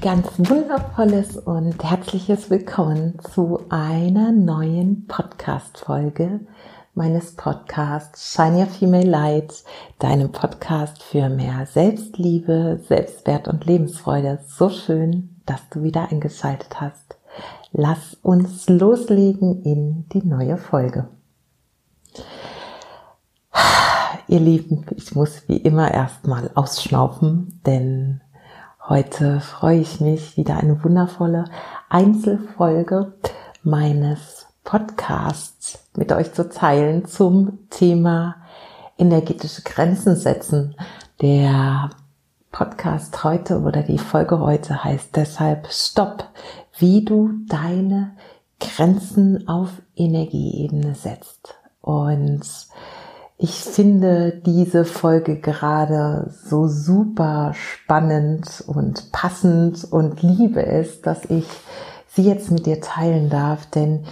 Ganz wundervolles und herzliches Willkommen zu einer neuen Podcast-Folge meines Podcasts Shine Your Female Light, deinem Podcast für mehr Selbstliebe, Selbstwert und Lebensfreude. So schön, dass du wieder eingeschaltet hast. Lass uns loslegen in die neue Folge. Ihr Lieben, ich muss wie immer erstmal ausschnaufen, denn heute freue ich mich, wieder eine wundervolle Einzelfolge meines Podcasts mit euch zu teilen zum Thema energetische Grenzen setzen. Der Podcast heute oder die Folge heute heißt deshalb Stopp, wie du deine Grenzen auf Energieebene setzt. Und ich finde diese Folge gerade so super spannend und passend und liebe es, dass ich sie jetzt mit dir teilen darf, denn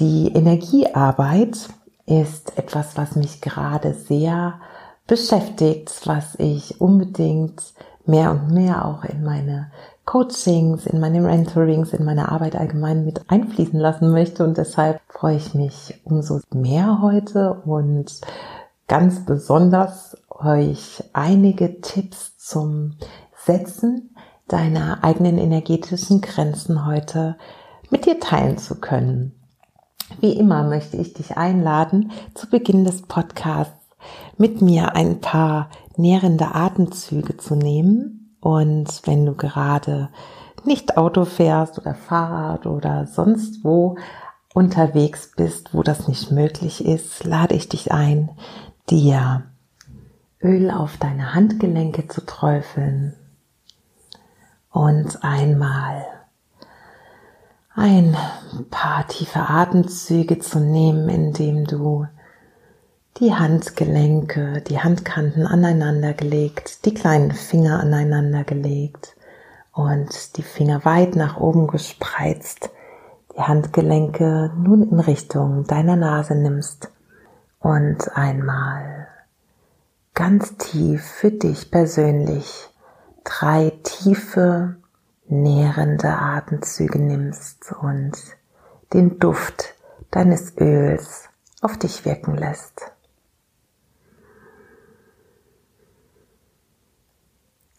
die Energiearbeit ist etwas, was mich gerade sehr beschäftigt, was ich unbedingt mehr und mehr auch in meine Coachings, in meine Mentorings, in meine Arbeit allgemein mit einfließen lassen möchte. Und deshalb freue ich mich umso mehr heute und ganz besonders euch einige Tipps zum Setzen deiner eigenen energetischen Grenzen heute mit dir teilen zu können. Wie immer möchte ich dich einladen, zu Beginn des Podcasts mit mir ein paar nährende Atemzüge zu nehmen. Und wenn du gerade nicht Auto fährst oder Fahrrad oder sonst wo unterwegs bist, wo das nicht möglich ist, lade ich dich ein, dir. Öl auf deine Handgelenke zu träufeln. Und einmal ein paar tiefe Atemzüge zu nehmen, indem du die Handgelenke, die Handkanten aneinander gelegt, die kleinen Finger aneinander gelegt und die Finger weit nach oben gespreizt, die Handgelenke nun in Richtung deiner Nase nimmst und einmal ganz tief für dich persönlich drei tiefe, nährende Atemzüge nimmst und den Duft deines Öls auf dich wirken lässt.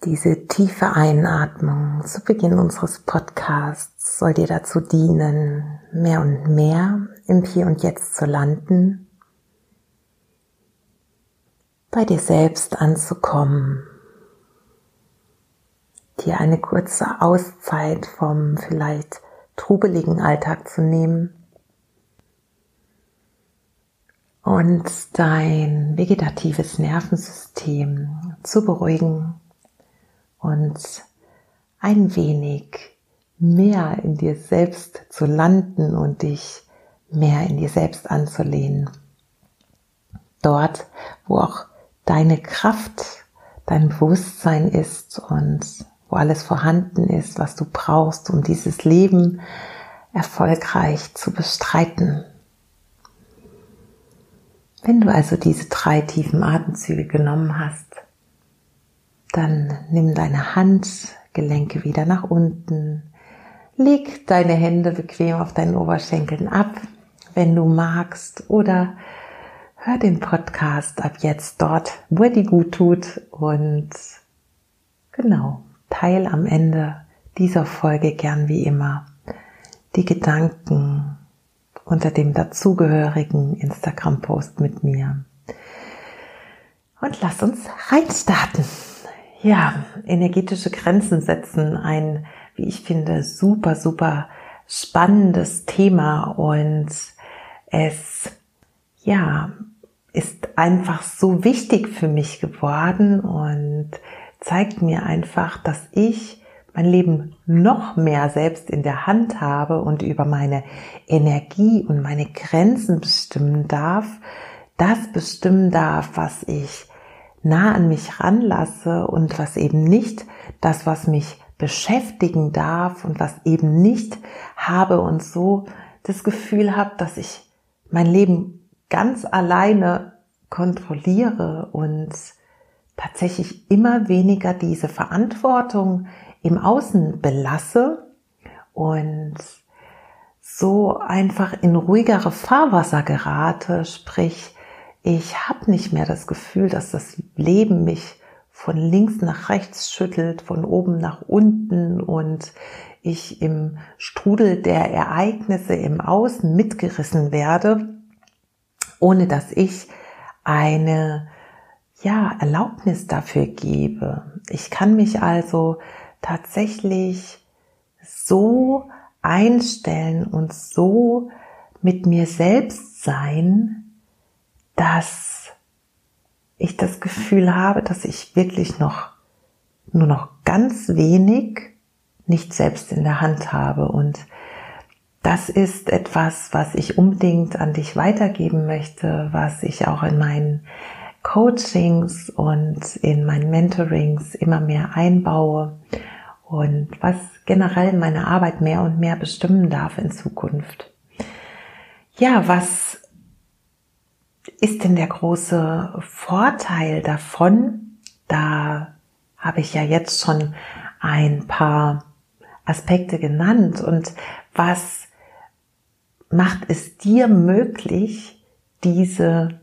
Diese tiefe Einatmung zu Beginn unseres Podcasts soll dir dazu dienen, mehr und mehr im Hier und Jetzt zu landen bei dir selbst anzukommen, dir eine kurze Auszeit vom vielleicht trubeligen Alltag zu nehmen und dein vegetatives Nervensystem zu beruhigen und ein wenig mehr in dir selbst zu landen und dich mehr in dir selbst anzulehnen. Dort, wo auch deine Kraft, dein Bewusstsein ist und wo alles vorhanden ist, was du brauchst, um dieses Leben erfolgreich zu bestreiten. Wenn du also diese drei tiefen Atemzüge genommen hast, dann nimm deine Handgelenke wieder nach unten, leg deine Hände bequem auf deinen Oberschenkeln ab, wenn du magst, oder hör den Podcast ab jetzt dort, wo er dir gut tut und genau, teil am Ende dieser Folge gern wie immer die Gedanken unter dem dazugehörigen Instagram-Post mit mir. Und lass uns reinstarten. Ja, energetische Grenzen setzen, ein, wie ich finde, super, super spannendes Thema und es, ja, ist einfach so wichtig für mich geworden und zeigt mir einfach, dass ich mein Leben noch mehr selbst in der Hand habe und über meine Energie und meine Grenzen bestimmen darf, das bestimmen darf, was ich nah an mich ranlasse und was eben nicht das, was mich beschäftigen darf und was eben nicht habe und so das Gefühl habe, dass ich mein Leben ganz alleine kontrolliere und tatsächlich immer weniger diese Verantwortung im Außen belasse und so einfach in ruhigere Fahrwasser gerate, sprich, ich habe nicht mehr das Gefühl, dass das Leben mich von links nach rechts schüttelt, von oben nach unten und ich im Strudel der Ereignisse im Außen mitgerissen werde, ohne dass ich eine ja, Erlaubnis dafür gebe. Ich kann mich also tatsächlich so einstellen und so mit mir selbst sein, dass ich das Gefühl habe, dass ich wirklich noch nur noch ganz wenig nicht selbst in der Hand habe. Und das ist etwas, was ich unbedingt an dich weitergeben möchte, was ich auch in meinen Coachings und in meinen Mentorings immer mehr einbaue und was generell meine Arbeit mehr und mehr bestimmen darf in Zukunft. Ja, was ist denn der große Vorteil davon? Da habe ich ja jetzt schon ein paar Aspekte genannt und was macht es dir möglich, diese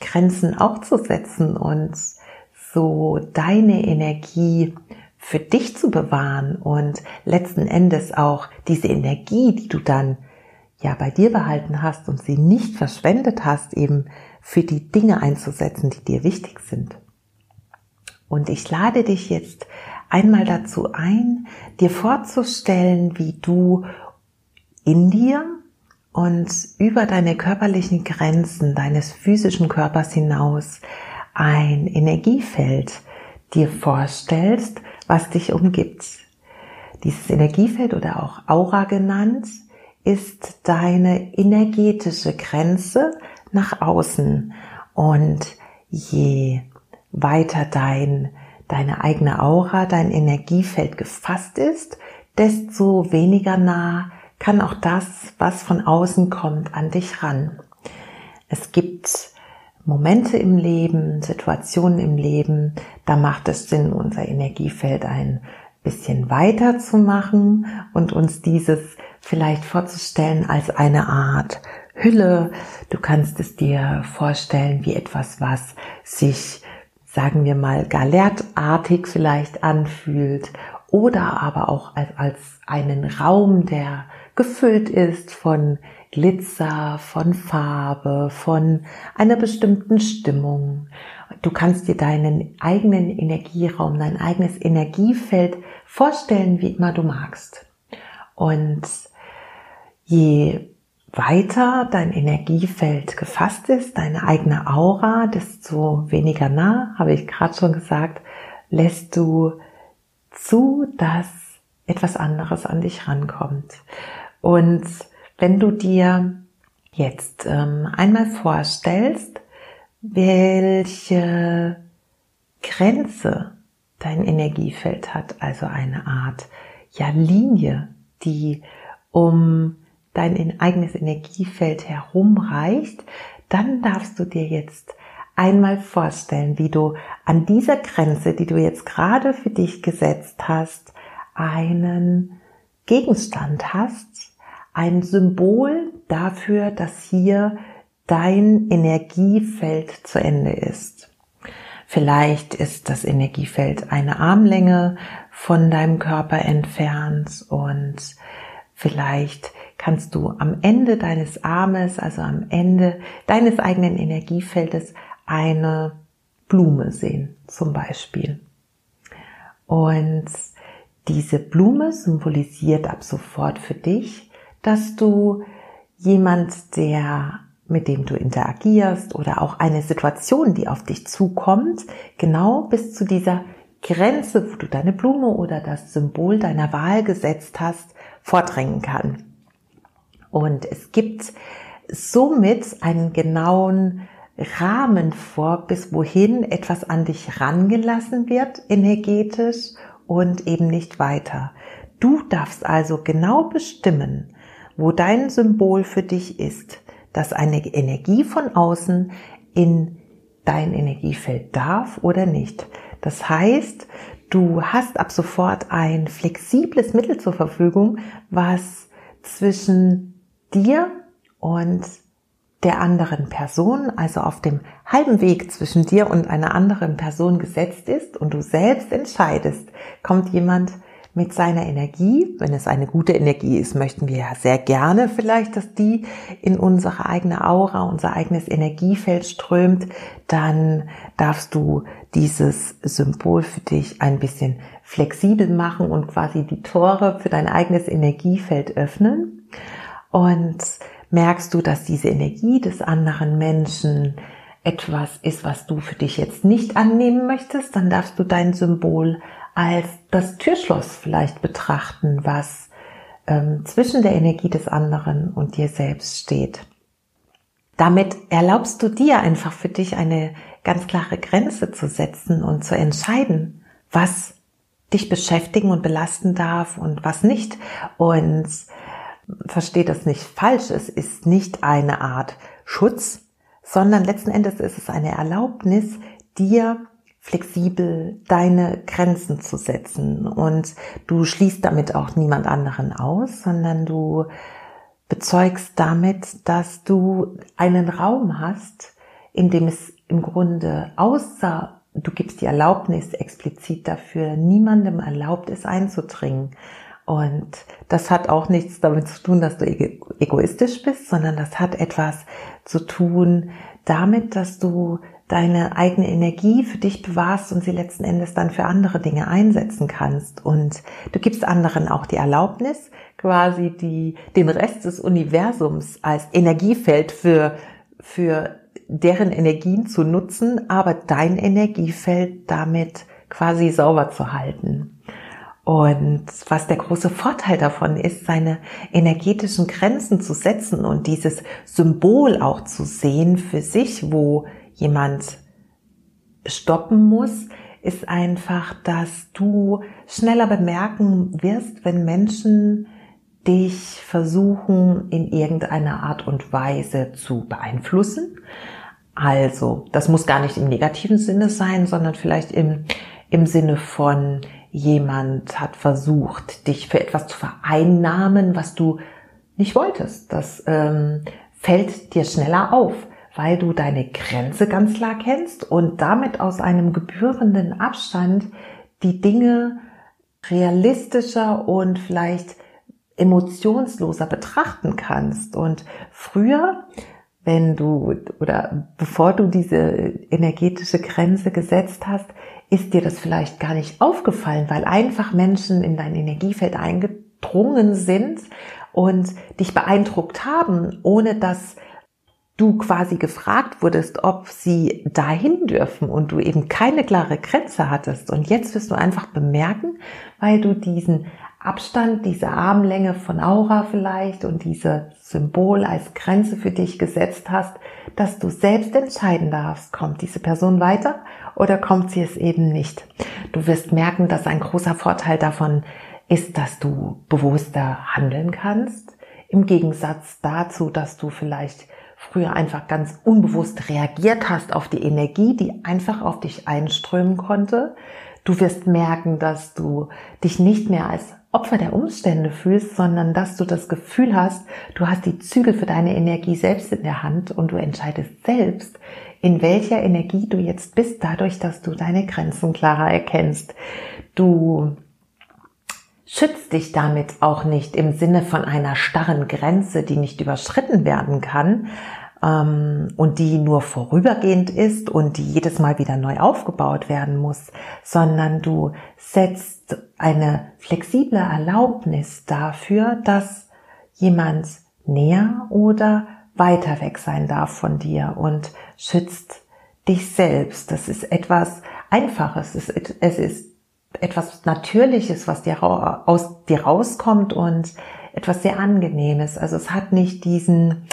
Grenzen auch zu setzen und so deine Energie für dich zu bewahren und letzten Endes auch diese Energie, die du dann ja bei dir behalten hast und sie nicht verschwendet hast, eben für die Dinge einzusetzen, die dir wichtig sind. Und ich lade dich jetzt einmal dazu ein, dir vorzustellen, wie du in dir und über deine körperlichen Grenzen deines physischen Körpers hinaus ein Energiefeld dir vorstellst, was dich umgibt. Dieses Energiefeld oder auch Aura genannt ist deine energetische Grenze nach außen. Und je weiter dein, deine eigene Aura, dein Energiefeld gefasst ist, desto weniger nah kann auch das, was von außen kommt, an dich ran. Es gibt Momente im Leben, Situationen im Leben, da macht es Sinn, unser Energiefeld ein bisschen weiter zu machen und uns dieses vielleicht vorzustellen als eine Art Hülle. Du kannst es dir vorstellen wie etwas, was sich, sagen wir mal, galertartig vielleicht anfühlt oder aber auch als, als einen Raum, der gefüllt ist von Glitzer, von Farbe, von einer bestimmten Stimmung. Du kannst dir deinen eigenen Energieraum, dein eigenes Energiefeld vorstellen, wie immer du magst. Und je weiter dein Energiefeld gefasst ist, deine eigene Aura, desto weniger nah, habe ich gerade schon gesagt, lässt du zu, dass etwas anderes an dich rankommt. Und wenn du dir jetzt ähm, einmal vorstellst, welche Grenze dein Energiefeld hat, also eine Art ja Linie, die um dein eigenes Energiefeld herumreicht, dann darfst du dir jetzt einmal vorstellen, wie du an dieser Grenze, die du jetzt gerade für dich gesetzt hast, einen Gegenstand hast, ein Symbol dafür, dass hier dein Energiefeld zu Ende ist. Vielleicht ist das Energiefeld eine Armlänge von deinem Körper entfernt und vielleicht kannst du am Ende deines Armes, also am Ende deines eigenen Energiefeldes eine Blume sehen, zum Beispiel. Und diese Blume symbolisiert ab sofort für dich, dass du jemand, der mit dem du interagierst oder auch eine Situation, die auf dich zukommt, genau bis zu dieser Grenze, wo du deine Blume oder das Symbol deiner Wahl gesetzt hast, vordrängen kann. Und es gibt somit einen genauen Rahmen vor, bis wohin etwas an dich rangelassen wird, energetisch und eben nicht weiter. Du darfst also genau bestimmen, wo dein Symbol für dich ist, dass eine Energie von außen in dein Energiefeld darf oder nicht. Das heißt, Du hast ab sofort ein flexibles Mittel zur Verfügung, was zwischen dir und der anderen Person, also auf dem halben Weg zwischen dir und einer anderen Person gesetzt ist und du selbst entscheidest, kommt jemand mit seiner Energie, wenn es eine gute Energie ist, möchten wir ja sehr gerne vielleicht, dass die in unsere eigene Aura, unser eigenes Energiefeld strömt, dann darfst du dieses Symbol für dich ein bisschen flexibel machen und quasi die Tore für dein eigenes Energiefeld öffnen. Und merkst du, dass diese Energie des anderen Menschen etwas ist, was du für dich jetzt nicht annehmen möchtest, dann darfst du dein Symbol als das Türschloss vielleicht betrachten, was ähm, zwischen der Energie des anderen und dir selbst steht. Damit erlaubst du dir einfach für dich eine ganz klare Grenze zu setzen und zu entscheiden, was dich beschäftigen und belasten darf und was nicht. Und versteht das nicht falsch, es ist nicht eine Art Schutz, sondern letzten Endes ist es eine Erlaubnis, dir flexibel deine Grenzen zu setzen. Und du schließt damit auch niemand anderen aus, sondern du bezeugst damit, dass du einen Raum hast, in dem es im Grunde außer du gibst die Erlaubnis explizit dafür, niemandem erlaubt ist einzudringen. Und das hat auch nichts damit zu tun, dass du egoistisch bist, sondern das hat etwas zu tun damit, dass du deine eigene Energie für dich bewahrst und sie letzten Endes dann für andere Dinge einsetzen kannst. Und du gibst anderen auch die Erlaubnis, quasi die, den Rest des Universums als Energiefeld für, für deren Energien zu nutzen, aber dein Energiefeld damit quasi sauber zu halten. Und was der große Vorteil davon ist, seine energetischen Grenzen zu setzen und dieses Symbol auch zu sehen für sich, wo jemand stoppen muss, ist einfach, dass du schneller bemerken wirst, wenn Menschen dich versuchen in irgendeiner Art und Weise zu beeinflussen. Also, das muss gar nicht im negativen Sinne sein, sondern vielleicht im, im Sinne von jemand hat versucht, dich für etwas zu vereinnahmen, was du nicht wolltest. Das ähm, fällt dir schneller auf weil du deine Grenze ganz klar kennst und damit aus einem gebührenden Abstand die Dinge realistischer und vielleicht emotionsloser betrachten kannst. Und früher, wenn du oder bevor du diese energetische Grenze gesetzt hast, ist dir das vielleicht gar nicht aufgefallen, weil einfach Menschen in dein Energiefeld eingedrungen sind und dich beeindruckt haben, ohne dass du quasi gefragt wurdest, ob sie dahin dürfen und du eben keine klare Grenze hattest. Und jetzt wirst du einfach bemerken, weil du diesen Abstand, diese Armlänge von Aura vielleicht und diese Symbol als Grenze für dich gesetzt hast, dass du selbst entscheiden darfst, kommt diese Person weiter oder kommt sie es eben nicht. Du wirst merken, dass ein großer Vorteil davon ist, dass du bewusster handeln kannst, im Gegensatz dazu, dass du vielleicht früher einfach ganz unbewusst reagiert hast auf die Energie, die einfach auf dich einströmen konnte. Du wirst merken, dass du dich nicht mehr als Opfer der Umstände fühlst, sondern dass du das Gefühl hast, du hast die Zügel für deine Energie selbst in der Hand und du entscheidest selbst, in welcher Energie du jetzt bist, dadurch, dass du deine Grenzen klarer erkennst. Du schützt dich damit auch nicht im Sinne von einer starren Grenze, die nicht überschritten werden kann ähm, und die nur vorübergehend ist und die jedes Mal wieder neu aufgebaut werden muss, sondern du setzt eine flexible Erlaubnis dafür, dass jemand näher oder weiter weg sein darf von dir und schützt dich selbst. Das ist etwas Einfaches. Es ist, etwas Natürliches, was dir aus dir rauskommt und etwas sehr Angenehmes. Also es hat nicht diesen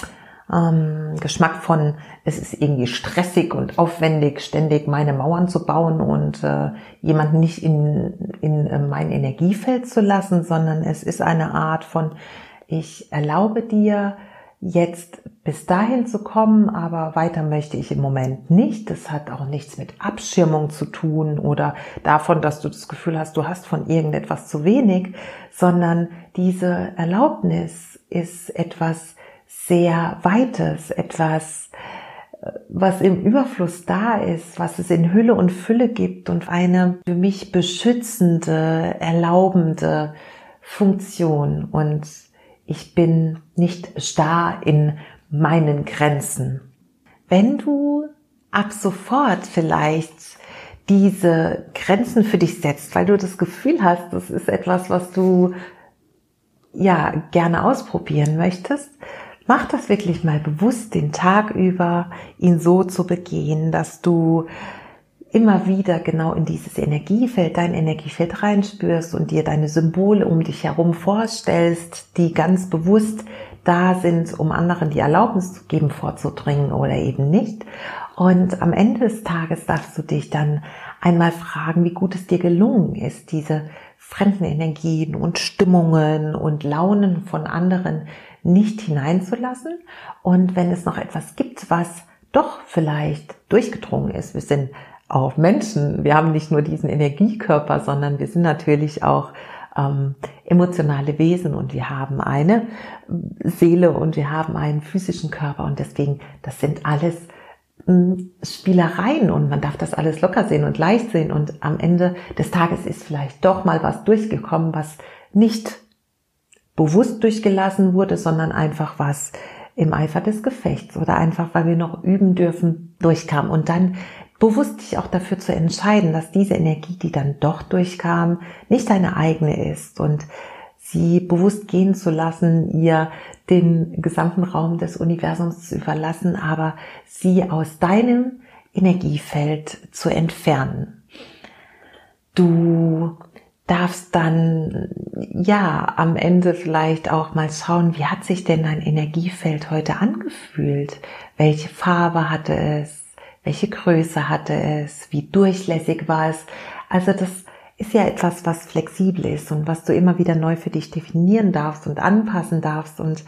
ähm, Geschmack von, es ist irgendwie stressig und aufwendig, ständig meine Mauern zu bauen und äh, jemanden nicht in, in äh, mein Energiefeld zu lassen, sondern es ist eine Art von, ich erlaube dir jetzt bis dahin zu kommen, aber weiter möchte ich im Moment nicht. Das hat auch nichts mit Abschirmung zu tun oder davon, dass du das Gefühl hast, du hast von irgendetwas zu wenig, sondern diese Erlaubnis ist etwas sehr Weites, etwas, was im Überfluss da ist, was es in Hülle und Fülle gibt und eine für mich beschützende, erlaubende Funktion. Und ich bin nicht starr in meinen Grenzen. Wenn du ab sofort vielleicht diese Grenzen für dich setzt, weil du das Gefühl hast, das ist etwas, was du ja gerne ausprobieren möchtest, mach das wirklich mal bewusst den Tag über, ihn so zu begehen, dass du immer wieder genau in dieses Energiefeld, dein Energiefeld reinspürst und dir deine Symbole um dich herum vorstellst, die ganz bewusst da sind, um anderen die Erlaubnis zu geben, vorzudringen oder eben nicht. Und am Ende des Tages darfst du dich dann einmal fragen, wie gut es dir gelungen ist, diese fremden Energien und Stimmungen und Launen von anderen nicht hineinzulassen. Und wenn es noch etwas gibt, was doch vielleicht durchgedrungen ist, wir sind auch Menschen, wir haben nicht nur diesen Energiekörper, sondern wir sind natürlich auch ähm, emotionale Wesen und wir haben eine Seele und wir haben einen physischen Körper und deswegen, das sind alles hm, Spielereien und man darf das alles locker sehen und leicht sehen und am Ende des Tages ist vielleicht doch mal was durchgekommen, was nicht bewusst durchgelassen wurde, sondern einfach was im Eifer des Gefechts oder einfach, weil wir noch üben dürfen, durchkam. Und dann bewusst dich auch dafür zu entscheiden, dass diese Energie, die dann doch durchkam, nicht deine eigene ist und sie bewusst gehen zu lassen, ihr den gesamten Raum des Universums zu überlassen, aber sie aus deinem Energiefeld zu entfernen. Du darfst dann ja am Ende vielleicht auch mal schauen, wie hat sich denn dein Energiefeld heute angefühlt? Welche Farbe hatte es? Welche Größe hatte es, wie durchlässig war es. Also das ist ja etwas, was flexibel ist und was du immer wieder neu für dich definieren darfst und anpassen darfst und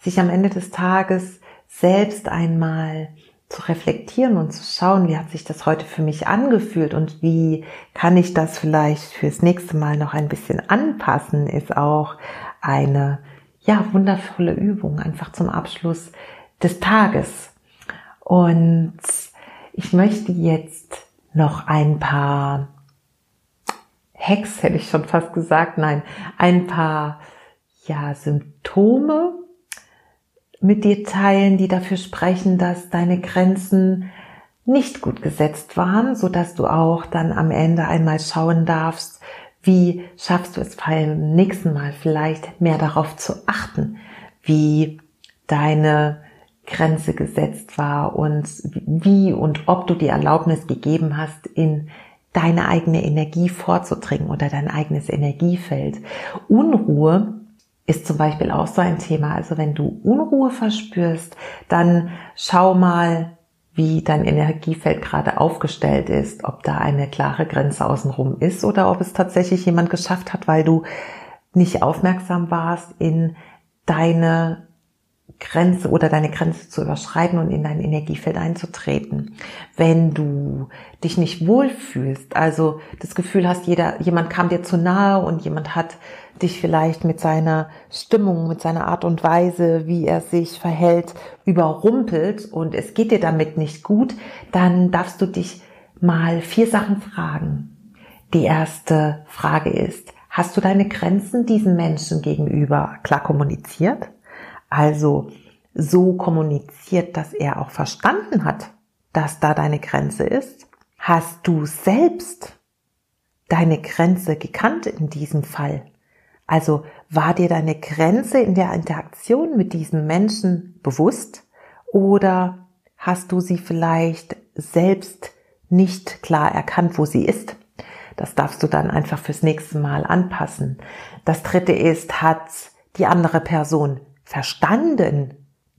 sich am Ende des Tages selbst einmal zu reflektieren und zu schauen, wie hat sich das heute für mich angefühlt und wie kann ich das vielleicht fürs nächste Mal noch ein bisschen anpassen, ist auch eine ja wundervolle Übung einfach zum Abschluss des Tages. Und ich möchte jetzt noch ein paar Hacks, hätte ich schon fast gesagt, nein, ein paar ja, Symptome mit dir teilen, die dafür sprechen, dass deine Grenzen nicht gut gesetzt waren, so dass du auch dann am Ende einmal schauen darfst, wie schaffst du es beim nächsten Mal vielleicht mehr darauf zu achten, wie deine Grenze gesetzt war und wie und ob du die Erlaubnis gegeben hast, in deine eigene Energie vorzudringen oder dein eigenes Energiefeld. Unruhe ist zum Beispiel auch so ein Thema. Also wenn du Unruhe verspürst, dann schau mal, wie dein Energiefeld gerade aufgestellt ist, ob da eine klare Grenze außenrum ist oder ob es tatsächlich jemand geschafft hat, weil du nicht aufmerksam warst, in deine Grenze oder deine Grenze zu überschreiten und in dein Energiefeld einzutreten. Wenn du dich nicht wohlfühlst, also das Gefühl hast, jeder, jemand kam dir zu nahe und jemand hat dich vielleicht mit seiner Stimmung, mit seiner Art und Weise, wie er sich verhält, überrumpelt und es geht dir damit nicht gut, dann darfst du dich mal vier Sachen fragen. Die erste Frage ist, hast du deine Grenzen diesen Menschen gegenüber klar kommuniziert? Also so kommuniziert, dass er auch verstanden hat, dass da deine Grenze ist? Hast du selbst deine Grenze gekannt in diesem Fall? Also war dir deine Grenze in der Interaktion mit diesem Menschen bewusst oder hast du sie vielleicht selbst nicht klar erkannt, wo sie ist? Das darfst du dann einfach fürs nächste Mal anpassen. Das dritte ist, hat die andere Person verstanden,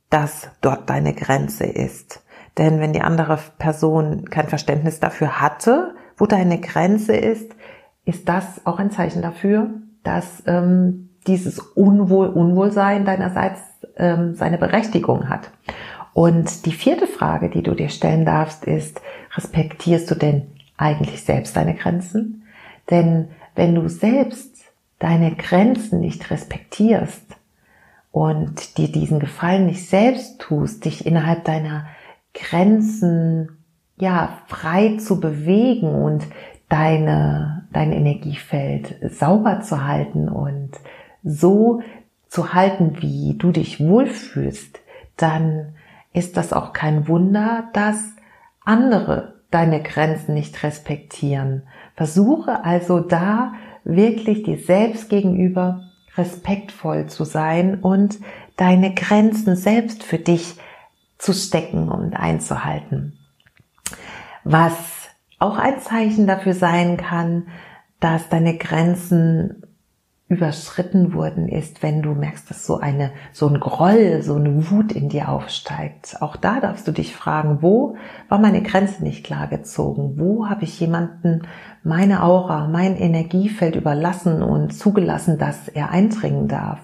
dass dort deine Grenze ist. Denn wenn die andere Person kein Verständnis dafür hatte, wo deine Grenze ist, ist das auch ein Zeichen dafür, dass ähm, dieses Unwohl, Unwohlsein deinerseits ähm, seine Berechtigung hat. Und die vierte Frage, die du dir stellen darfst, ist, respektierst du denn eigentlich selbst deine Grenzen? Denn wenn du selbst deine Grenzen nicht respektierst und dir diesen Gefallen nicht selbst tust, dich innerhalb deiner Grenzen ja frei zu bewegen und deine dein Energiefeld sauber zu halten und so zu halten, wie du dich wohlfühlst, dann ist das auch kein Wunder, dass andere deine Grenzen nicht respektieren. Versuche also da wirklich dir selbst gegenüber respektvoll zu sein und deine Grenzen selbst für dich zu stecken und einzuhalten. Was auch ein Zeichen dafür sein kann, dass deine Grenzen überschritten wurden, ist, wenn du merkst, dass so eine, so ein Groll, so eine Wut in dir aufsteigt. Auch da darfst du dich fragen, wo war meine Grenze nicht klar gezogen? Wo habe ich jemanden meine Aura, mein Energiefeld überlassen und zugelassen, dass er eindringen darf?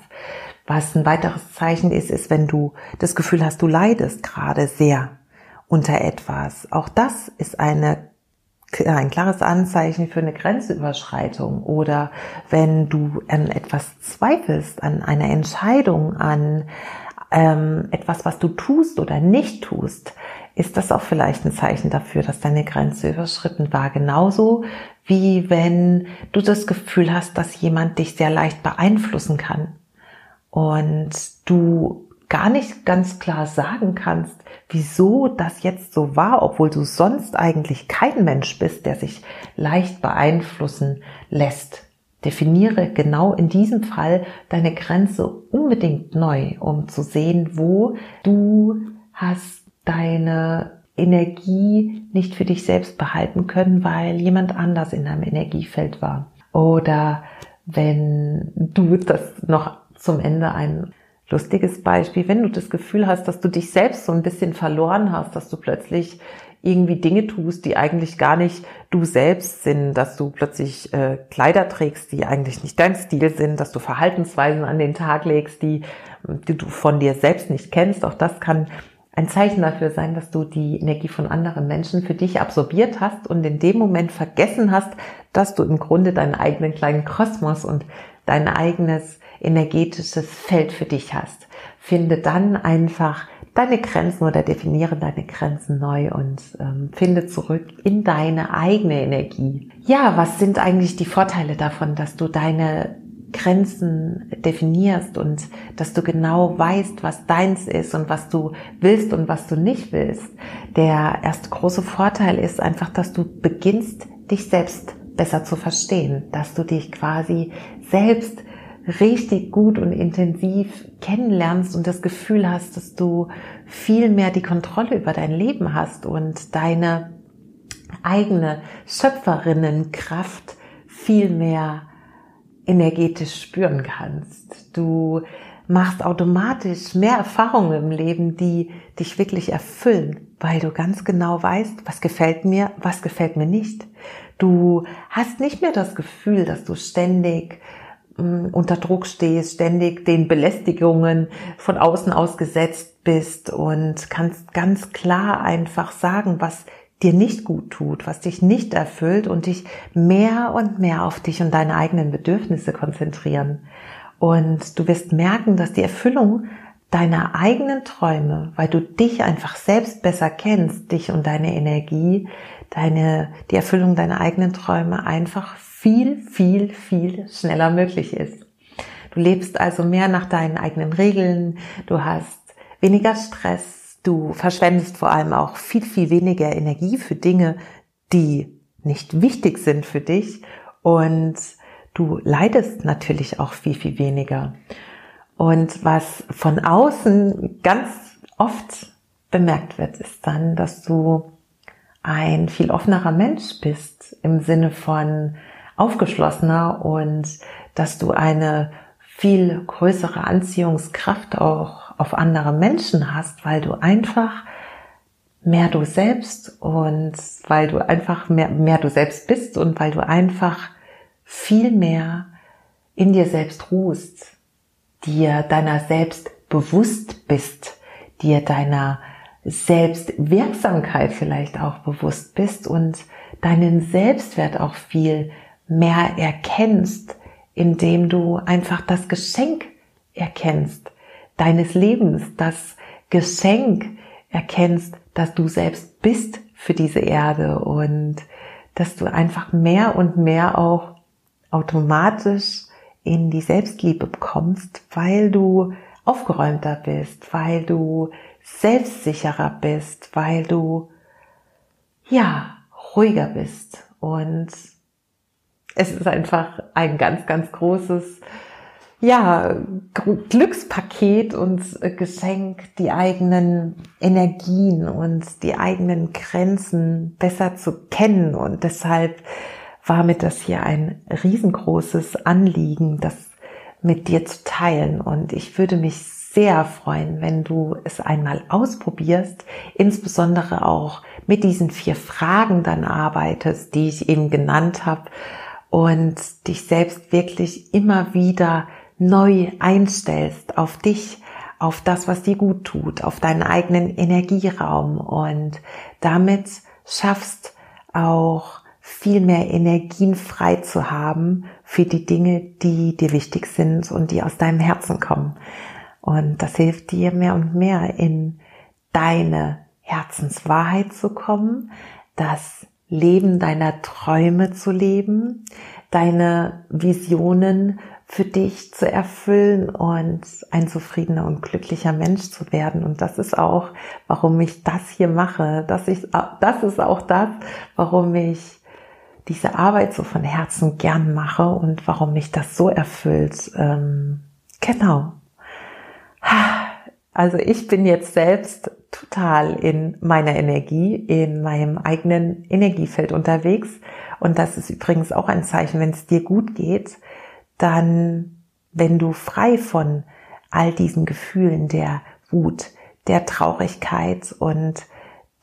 Was ein weiteres Zeichen ist, ist, wenn du das Gefühl hast, du leidest gerade sehr unter etwas. Auch das ist eine ein klares Anzeichen für eine Grenzüberschreitung oder wenn du an etwas zweifelst, an einer Entscheidung, an ähm, etwas, was du tust oder nicht tust, ist das auch vielleicht ein Zeichen dafür, dass deine Grenze überschritten war. Genauso wie wenn du das Gefühl hast, dass jemand dich sehr leicht beeinflussen kann und du gar nicht ganz klar sagen kannst, wieso das jetzt so war, obwohl du sonst eigentlich kein Mensch bist, der sich leicht beeinflussen lässt. Definiere genau in diesem Fall deine Grenze unbedingt neu, um zu sehen, wo du hast deine Energie nicht für dich selbst behalten können, weil jemand anders in deinem Energiefeld war. Oder wenn du das noch zum Ende ein lustiges Beispiel, wenn du das Gefühl hast, dass du dich selbst so ein bisschen verloren hast, dass du plötzlich irgendwie Dinge tust, die eigentlich gar nicht du selbst sind, dass du plötzlich äh, Kleider trägst, die eigentlich nicht dein Stil sind, dass du Verhaltensweisen an den Tag legst, die, die du von dir selbst nicht kennst. Auch das kann ein Zeichen dafür sein, dass du die Energie von anderen Menschen für dich absorbiert hast und in dem Moment vergessen hast, dass du im Grunde deinen eigenen kleinen Kosmos und dein eigenes energetisches Feld für dich hast. Finde dann einfach deine Grenzen oder definiere deine Grenzen neu und ähm, finde zurück in deine eigene Energie. Ja, was sind eigentlich die Vorteile davon, dass du deine Grenzen definierst und dass du genau weißt, was deins ist und was du willst und was du nicht willst. Der erste große Vorteil ist einfach, dass du beginnst, dich selbst besser zu verstehen, dass du dich quasi selbst richtig gut und intensiv kennenlernst und das Gefühl hast, dass du viel mehr die Kontrolle über dein Leben hast und deine eigene Schöpferinnenkraft viel mehr energetisch spüren kannst. Du machst automatisch mehr Erfahrungen im Leben, die dich wirklich erfüllen, weil du ganz genau weißt, was gefällt mir, was gefällt mir nicht. Du hast nicht mehr das Gefühl, dass du ständig unter Druck stehst, ständig den Belästigungen von außen ausgesetzt bist und kannst ganz klar einfach sagen, was dir nicht gut tut, was dich nicht erfüllt und dich mehr und mehr auf dich und deine eigenen Bedürfnisse konzentrieren. Und du wirst merken, dass die Erfüllung deiner eigenen Träume, weil du dich einfach selbst besser kennst, dich und deine Energie, deine, die Erfüllung deiner eigenen Träume einfach viel, viel, viel schneller möglich ist. Du lebst also mehr nach deinen eigenen Regeln, du hast weniger Stress, du verschwendest vor allem auch viel, viel weniger Energie für Dinge, die nicht wichtig sind für dich und du leidest natürlich auch viel, viel weniger. Und was von außen ganz oft bemerkt wird, ist dann, dass du ein viel offenerer Mensch bist im Sinne von aufgeschlossener und dass du eine viel größere Anziehungskraft auch auf andere Menschen hast, weil du einfach mehr du selbst und weil du einfach mehr, mehr du selbst bist und weil du einfach viel mehr in dir selbst ruhst, dir deiner selbst bewusst bist, dir deiner Selbstwirksamkeit vielleicht auch bewusst bist und deinen Selbstwert auch viel mehr erkennst, indem du einfach das Geschenk erkennst deines Lebens, das Geschenk erkennst, dass du selbst bist für diese Erde und dass du einfach mehr und mehr auch automatisch in die Selbstliebe bekommst, weil du aufgeräumter bist, weil du selbstsicherer bist, weil du ja ruhiger bist und es ist einfach ein ganz, ganz großes ja, Glückspaket und Geschenk, die eigenen Energien und die eigenen Grenzen besser zu kennen. Und deshalb war mir das hier ein riesengroßes Anliegen, das mit dir zu teilen. Und ich würde mich sehr freuen, wenn du es einmal ausprobierst, insbesondere auch mit diesen vier Fragen dann arbeitest, die ich eben genannt habe und dich selbst wirklich immer wieder neu einstellst auf dich, auf das, was dir gut tut, auf deinen eigenen Energieraum und damit schaffst auch viel mehr Energien frei zu haben für die Dinge, die dir wichtig sind und die aus deinem Herzen kommen. Und das hilft dir mehr und mehr in deine Herzenswahrheit zu kommen, das Leben deiner Träume zu leben, deine Visionen für dich zu erfüllen und ein zufriedener und glücklicher Mensch zu werden. Und das ist auch, warum ich das hier mache. Das ist, das ist auch das, warum ich diese Arbeit so von Herzen gern mache und warum mich das so erfüllt. Ähm, genau. Also ich bin jetzt selbst total in meiner Energie, in meinem eigenen Energiefeld unterwegs. Und das ist übrigens auch ein Zeichen, wenn es dir gut geht, dann, wenn du frei von all diesen Gefühlen der Wut, der Traurigkeit und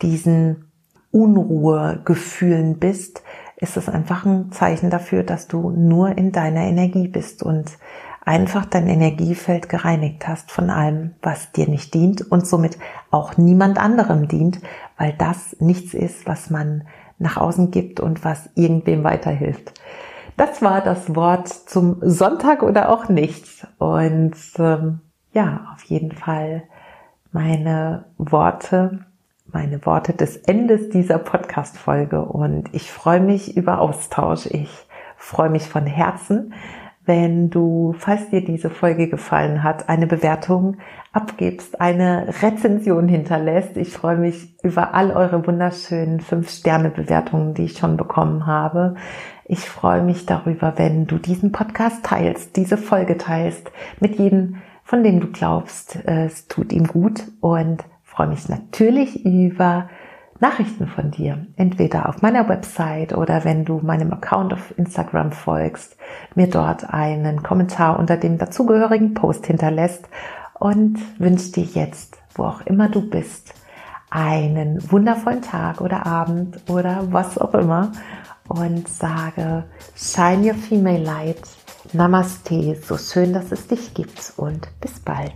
diesen Unruhegefühlen bist, ist es einfach ein Zeichen dafür, dass du nur in deiner Energie bist und einfach dein Energiefeld gereinigt hast von allem, was dir nicht dient und somit auch niemand anderem dient, weil das nichts ist, was man nach außen gibt und was irgendwem weiterhilft. Das war das Wort zum Sonntag oder auch nicht. Und ähm, ja, auf jeden Fall meine Worte, meine Worte des Endes dieser Podcast-Folge. Und ich freue mich über Austausch. Ich freue mich von Herzen, wenn du, falls dir diese Folge gefallen hat, eine Bewertung abgibst, eine Rezension hinterlässt. Ich freue mich über all eure wunderschönen 5-Sterne-Bewertungen, die ich schon bekommen habe. Ich freue mich darüber, wenn du diesen Podcast teilst, diese Folge teilst mit jedem, von dem du glaubst, es tut ihm gut und freue mich natürlich über Nachrichten von dir, entweder auf meiner Website oder wenn du meinem Account auf Instagram folgst, mir dort einen Kommentar unter dem dazugehörigen Post hinterlässt und wünsche dir jetzt, wo auch immer du bist, einen wundervollen Tag oder Abend oder was auch immer und sage, shine your female light. Namaste, so schön, dass es dich gibt und bis bald.